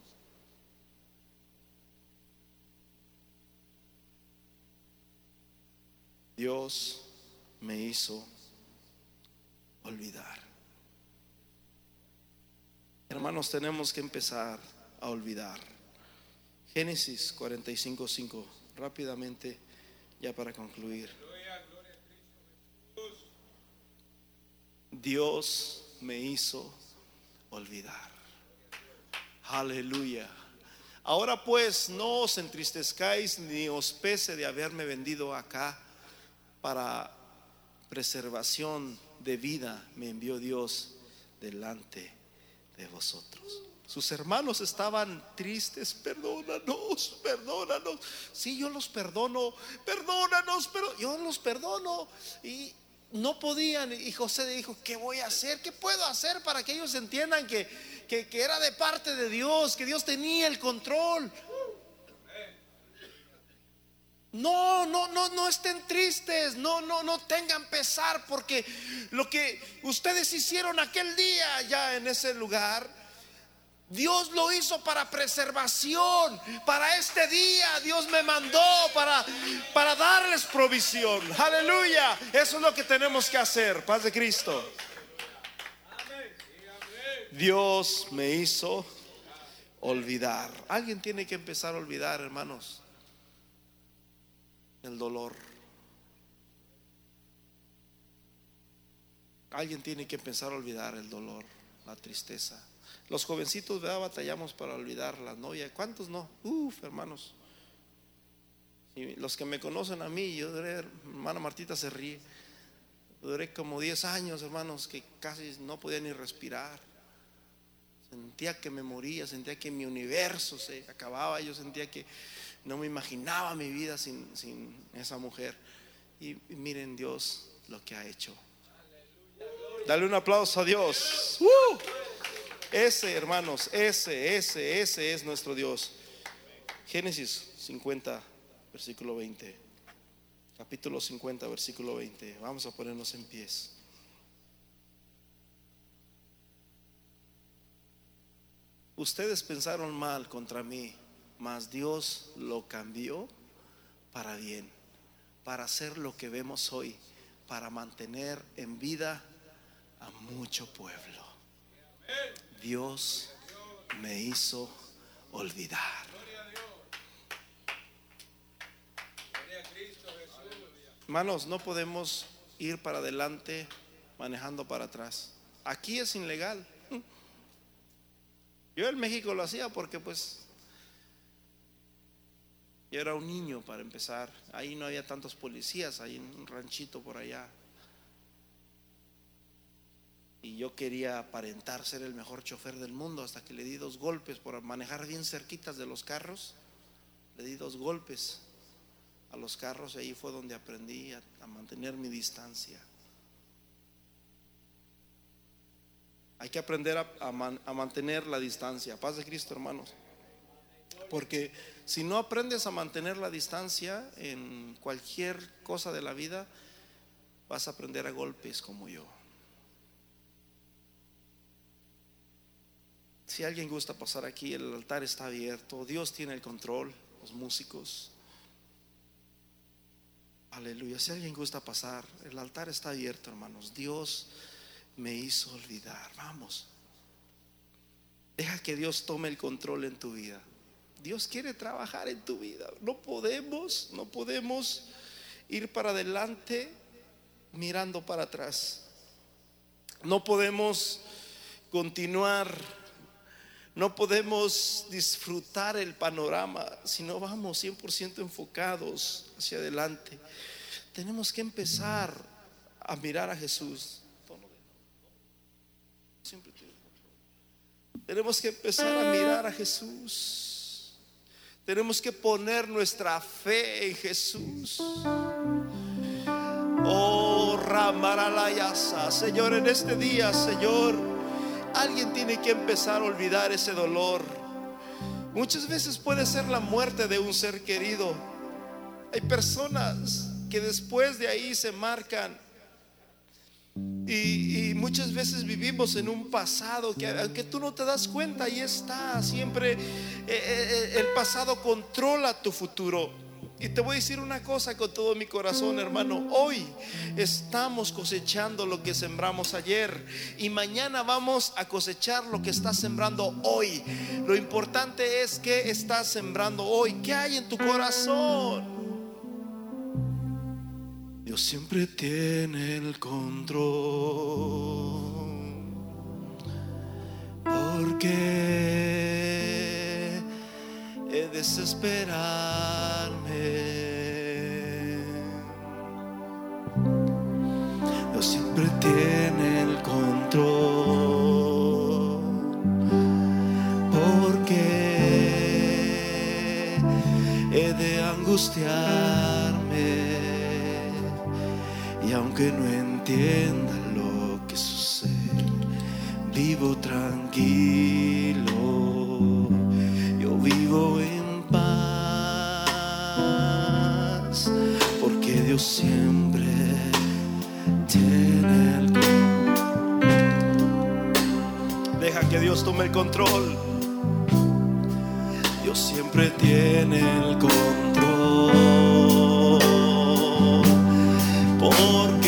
Dios me hizo olvidar. Hermanos, tenemos que empezar a olvidar. Génesis 45:5, rápidamente, ya para concluir. Dios me hizo olvidar. Aleluya. Ahora pues no os entristezcáis ni os pese de haberme vendido acá para preservación de vida me envió Dios delante de vosotros. Sus hermanos estaban tristes, perdónanos, perdónanos. Sí, yo los perdono, perdónanos, pero yo los perdono. Y no podían. Y José dijo, ¿qué voy a hacer? ¿Qué puedo hacer para que ellos entiendan que, que, que era de parte de Dios, que Dios tenía el control? No, no, no, no estén tristes, no, no, no tengan pesar, porque lo que ustedes hicieron aquel día ya en ese lugar, Dios lo hizo para preservación, para este día Dios me mandó para, para darles provisión. Aleluya, eso es lo que tenemos que hacer, paz de Cristo. Dios me hizo olvidar. Alguien tiene que empezar a olvidar, hermanos el dolor. Alguien tiene que a olvidar el dolor, la tristeza. Los jovencitos, ¿verdad? Batallamos para olvidar la novia. ¿Cuántos no? Uf, hermanos. Y los que me conocen a mí, yo duré, hermana Martita se ríe. Duré como 10 años, hermanos, que casi no podía ni respirar. Sentía que me moría, sentía que mi universo se acababa. Yo sentía que no me imaginaba mi vida sin, esa mujer. Y, miren Dios lo que ha hecho. Dale un aplauso a Dios. ¡Uh! Ese, hermanos, ese, ese, ese es nuestro Dios. Génesis 50, versículo 20. Capítulo 50, versículo 20. Vamos a ponernos en pies. Ustedes pensaron mal contra mí mas Dios lo cambió para bien, para hacer lo que vemos hoy, para mantener en vida a mucho pueblo. Dios me hizo olvidar. Hermanos, no podemos ir para adelante manejando para atrás. Aquí es ilegal. Yo en México lo hacía porque pues yo era un niño para empezar. Ahí no había tantos policías, ahí en un ranchito por allá. Y yo quería aparentar ser el mejor chofer del mundo hasta que le di dos golpes por manejar bien cerquitas de los carros. Le di dos golpes a los carros y ahí fue donde aprendí a, mantener mi distancia. Hay que aprender a, a mantener la distancia. Paz de Cristo, hermanos. Porque si no aprendes a mantener la distancia en cualquier cosa de la vida, vas a aprender a golpes como yo. Si alguien gusta pasar aquí, el altar está abierto. Dios tiene el control, los músicos. Aleluya. Si alguien gusta pasar, el altar está abierto, hermanos. Dios me hizo olvidar. Vamos. Deja que Dios tome el control en tu vida. Dios quiere trabajar en tu vida. No podemos, no podemos ir para adelante mirando para atrás. No podemos continuar, no podemos disfrutar el panorama si no vamos 100% enfocados hacia adelante. Tenemos que empezar a mirar a Jesús. Tenemos que empezar a mirar a Jesús. Tenemos que poner nuestra fe en Jesús. Oh, Ramalayasa, Señor, en este día, Señor, alguien tiene que empezar a olvidar ese dolor. Muchas veces puede ser la muerte de un ser querido. Hay personas que después de ahí se marcan y, muchas veces vivimos en un pasado que aunque tú no te das cuenta, ahí está. Siempre eh, eh, eh, el pasado controla tu futuro. Y te voy a decir una cosa con todo mi corazón, hermano. Hoy estamos cosechando lo que sembramos ayer y mañana vamos a cosechar lo que estás sembrando hoy. Lo importante es que estás sembrando hoy. ¿Qué hay en tu corazón? Dios siempre tiene el control. Porque he desesperarme. Dios siempre tiene el control. Porque he de angustiarme y aunque no entienda lo que sucede, vivo tranquilo. Yo vivo en paz. Porque Dios siempre tiene el control. Deja que Dios tome el control. Dios siempre tiene el control. angustiarme.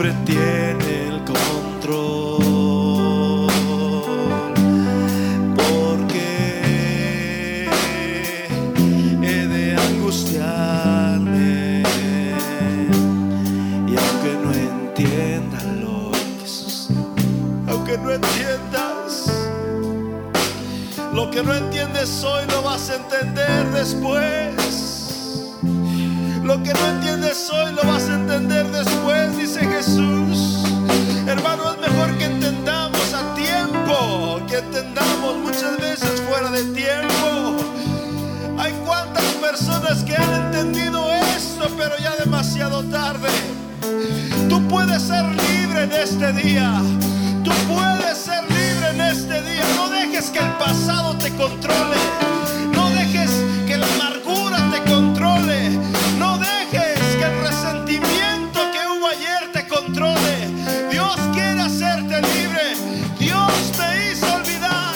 Siempre tiene el control. Porque he de angustiarme. Y aunque no entienda lo que sucede, aunque no entiendas lo que no entiendes hoy lo vas a entender después. Lo que no entiendes Tú puedes ser libre en este día. No dejes que el pasado te controle. No dejes que la amargura te controle. No dejes que el resentimiento que hubo ayer te controle. Dios quiere hacerte libre. Dios te hizo olvidar.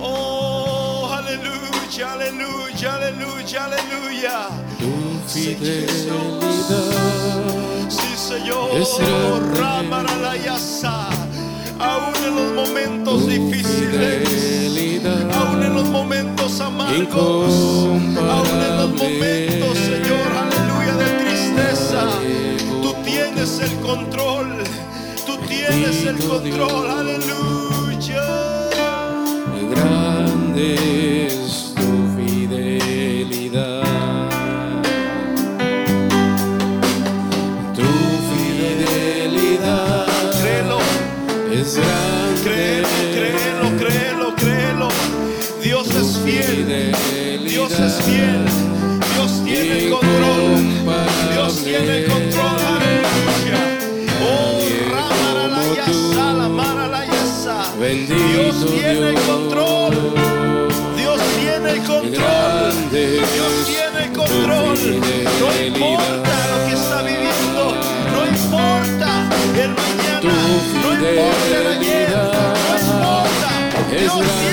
Oh, aleluya, aleluya, aleluya, aleluya. Tu. Señor, aún en los momentos difíciles, aún en los momentos amargos, aún en los momentos, Señor, aleluya, de tristeza, tú tienes el control, tú tienes el control, aleluya. Grande tiene control, aleluya. Oh, ramarayasa, la marayasa. Dios tiene control. Dios tiene control. Dios tiene control. No importa lo que está viviendo, no importa el mañana, no importa el ayer, no importa. Dios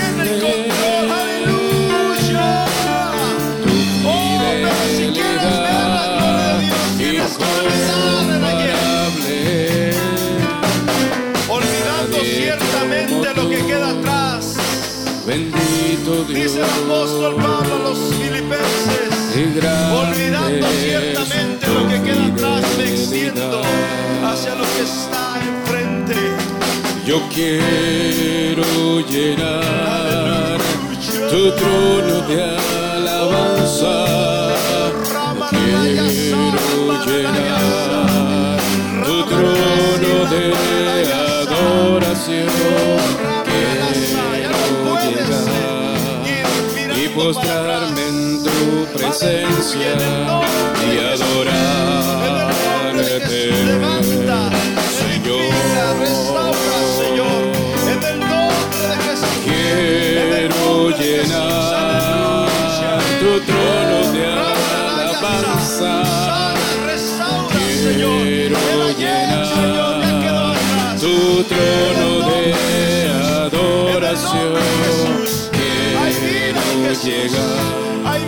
Dios. Dice el apóstol Pablo a los filipenses. Olvidando ciertamente lo que queda atrás, me extiendo hacia lo que está enfrente. Yo quiero llenar Aleluya. tu trono de alabanza. Quiero llenar tu trono de adoración. Postrarme en tu presencia y adorarte, Señor. Quiero llenar tu trono de alabanza. Quiero llenar tu trono de adoración. Llegar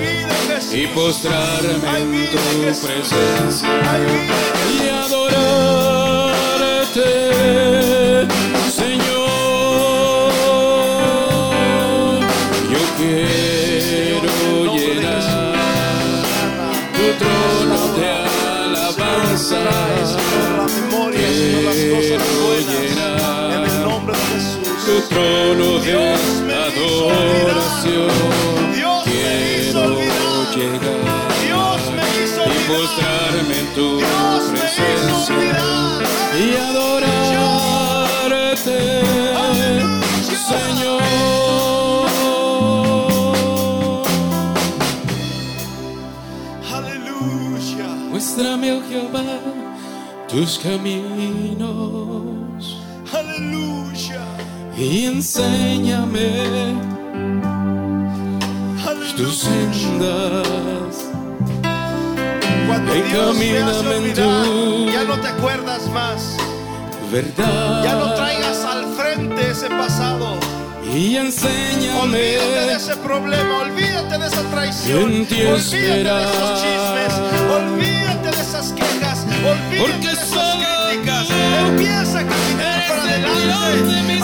y postrarme en tu presencia y adorarte, Señor. Yo quiero llenar tu trono de alabanza. Quiero llenar En el nombre de Tu trono de Dios adoración. Dios me hizo olvidar. llegar Dios me hizo y olvidar. postrarme en tu Dios me hizo presencia y adorarte, Señor. Aleluya. Muéstrame, oh Jehová, tus caminos Aleluya. Y enséñame tus sendas. Cuando Dios te hace olvidar, ya no te acuerdas más. verdad. Ya no traigas al frente ese pasado. y enséñame Olvídate de ese problema, olvídate de esa traición, olvídate de esos chismes, olvídate de esas quejas, olvídate Porque de esas críticas. Empieza a caminar para el adelante.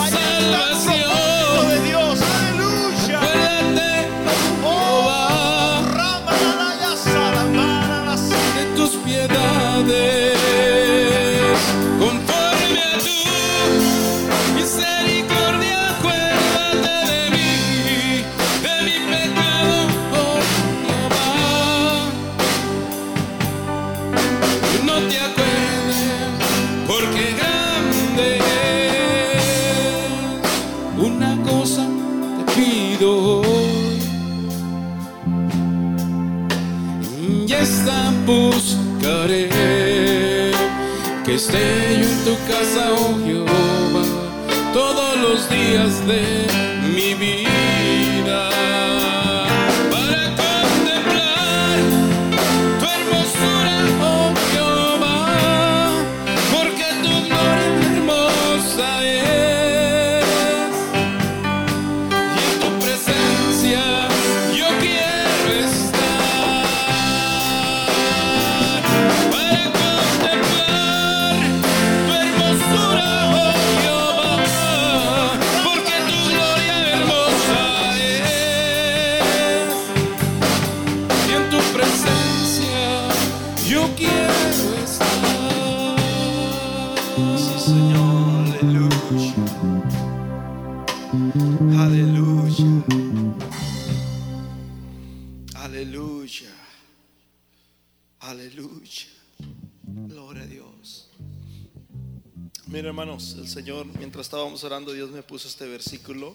Mientras estábamos orando, Dios me puso este versículo.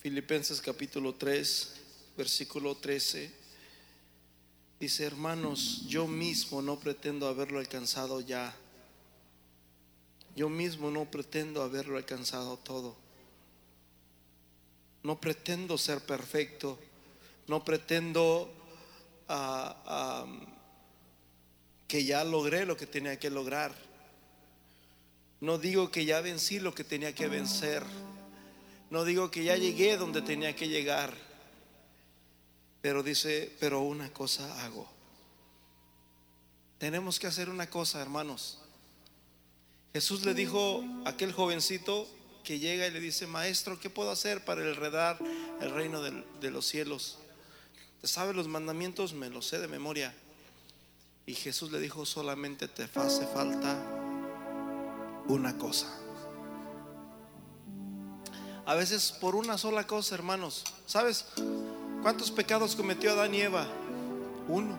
Filipenses capítulo 3, versículo 13. Dice, hermanos, yo mismo no pretendo haberlo alcanzado ya. Yo mismo no pretendo haberlo alcanzado todo. No pretendo ser perfecto. No pretendo ah, ah, que ya logré lo que tenía que lograr. No digo que ya vencí lo que tenía que vencer. No digo que ya llegué donde tenía que llegar. Pero dice, pero una cosa hago. Tenemos que hacer una cosa, hermanos. Jesús le dijo a aquel jovencito que llega y le dice, maestro, ¿qué puedo hacer para heredar el reino del- de los cielos? ¿Te sabes los mandamientos? Me los sé de memoria. Y Jesús le dijo, solamente te hace falta una cosa. A veces por una sola cosa, hermanos. ¿Sabes cuántos pecados cometió Adán y Eva? Uno.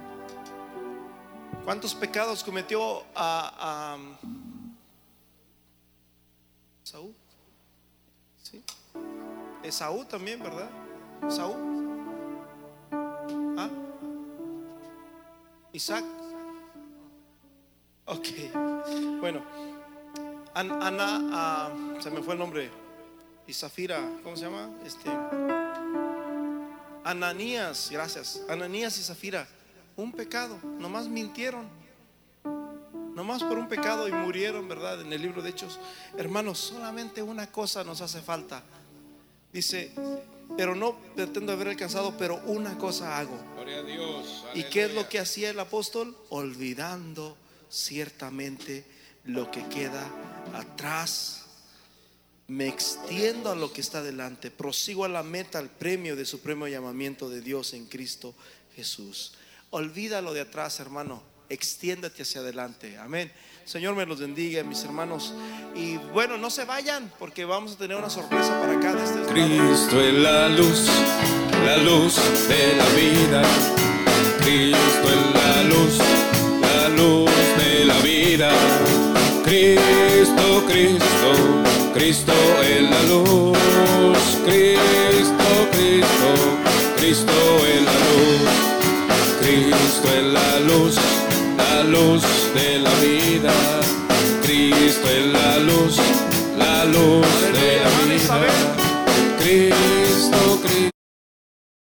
¿Cuántos pecados cometió a, Saúl? Sí. Esaú también, ¿verdad? Saúl. ¿Ah? Isaac. Ok. Bueno. An- Ana, ah, se me fue el nombre. Y Zafira, ¿cómo se llama? Este. Ananías, gracias. Ananías y Zafira. Un pecado. Nomás mintieron. Nomás por un pecado y murieron, ¿verdad? En el libro de Hechos. Hermanos, solamente una cosa nos hace falta. Dice, pero no pretendo haber alcanzado, pero una cosa hago. Gloria a Dios. ¿Y qué es lo que hacía el apóstol? Olvidando ciertamente lo que queda atrás. Me extiendo a lo que está delante. Prosigo a la meta, al premio de supremo llamamiento de Dios en Cristo Jesús. Olvida lo de atrás, hermano. Extiéndete hacia adelante. Amén. Señor me los bendiga, mis hermanos. Y bueno, no se vayan porque vamos a tener una sorpresa para acá de este. Cristo es la luz, la luz de la vida. Cristo es la luz, la luz de la vida. Cristo, Cristo, Cristo es la luz. Cristo, Cristo, Cristo es la luz. Cristo es la luz, la luz de la vida. Cristo es la luz, la luz de la vida. Cristo